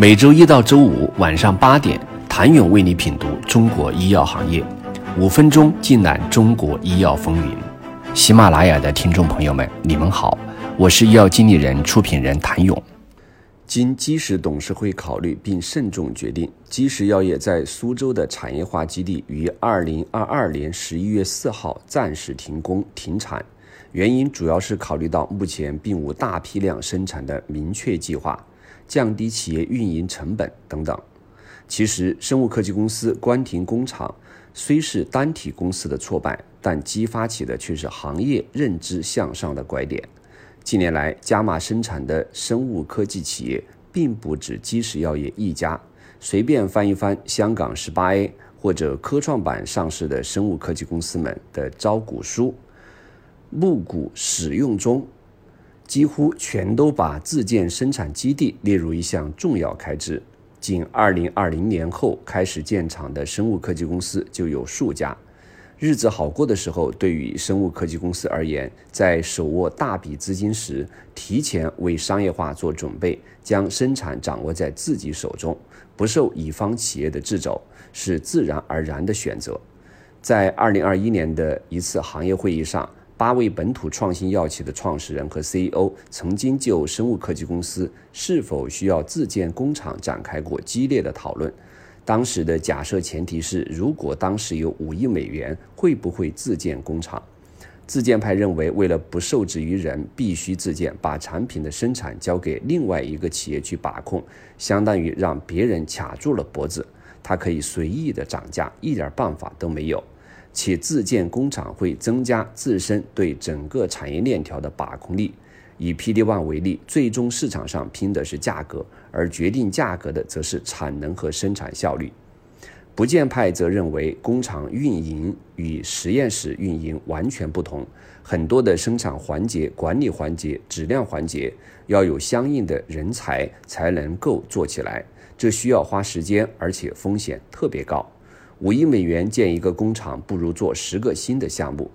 每周一到周五晚上八点，谭勇为你品读中国医药行业，五分钟尽览中国医药风云。喜马拉雅的听众朋友们，你们好，我是医药经理人、出品人谭勇。经基石董事会考虑并慎重决定，基石药业在苏州的产业化基地于二零二二年十一月四号暂时停工停产。原因主要是考虑到目前并无大批量生产的明确计划，降低企业运营成本等等。其实，生物科技公司关停工厂虽是单体公司的挫败，但激发起的却是行业认知向上的拐点。近年来，加码生产的生物科技企业并不止基石药业一家，随便翻一翻香港十八 A 或者科创板上市的生物科技公司们的招股书。募股使用中，几乎全都把自建生产基地列入一项重要开支。仅2020年后开始建厂的生物科技公司就有数家。日子好过的时候，对于生物科技公司而言，在手握大笔资金时，提前为商业化做准备，将生产掌握在自己手中，不受乙方企业的掣肘，是自然而然的选择。在2021年的一次行业会议上。八位本土创新药企的创始人和 CEO 曾经就生物科技公司是否需要自建工厂展开过激烈的讨论。当时的假设前提是，如果当时有五亿美元，会不会自建工厂？自建派认为，为了不受制于人，必须自建，把产品的生产交给另外一个企业去把控，相当于让别人卡住了脖子，他可以随意的涨价，一点办法都没有。且自建工厂会增加自身对整个产业链条的把控力。以 P D One 为例，最终市场上拼的是价格，而决定价格的则是产能和生产效率。不建派则认为，工厂运营与实验室运营完全不同，很多的生产环节、管理环节、质量环节要有相应的人才才能够做起来，这需要花时间，而且风险特别高。五亿美元建一个工厂，不如做十个新的项目。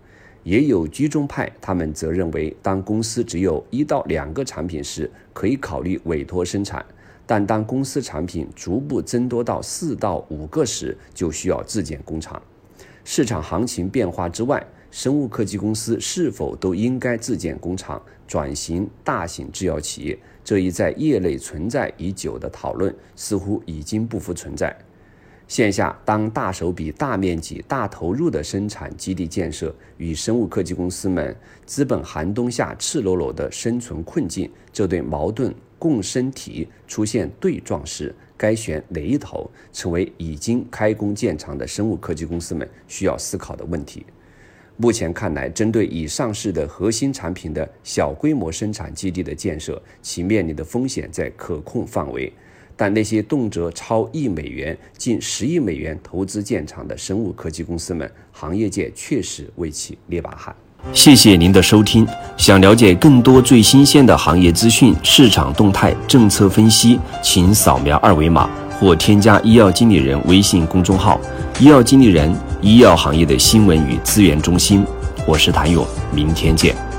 也有居中派，他们则认为，当公司只有一到两个产品时，可以考虑委托生产；但当公司产品逐步增多到四到五个时，就需要自建工厂。市场行情变化之外，生物科技公司是否都应该自建工厂，转型大型制药企业？这一在业内存在已久的讨论，似乎已经不复存在。线下，当大手笔、大面积、大投入的生产基地建设与生物科技公司们资本寒冬下赤裸裸的生存困境这对矛盾共生体出现对撞时，该选哪一头，成为已经开工建厂的生物科技公司们需要思考的问题。目前看来，针对已上市的核心产品的小规模生产基地的建设，其面临的风险在可控范围。但那些动辄超亿美元、近十亿美元投资建厂的生物科技公司们，行业界确实为其捏把汗。谢谢您的收听。想了解更多最新鲜的行业资讯、市场动态、政策分析，请扫描二维码或添加医药经理人微信公众号“医药经理人”——医药行业的新闻与资源中心。我是谭勇，明天见。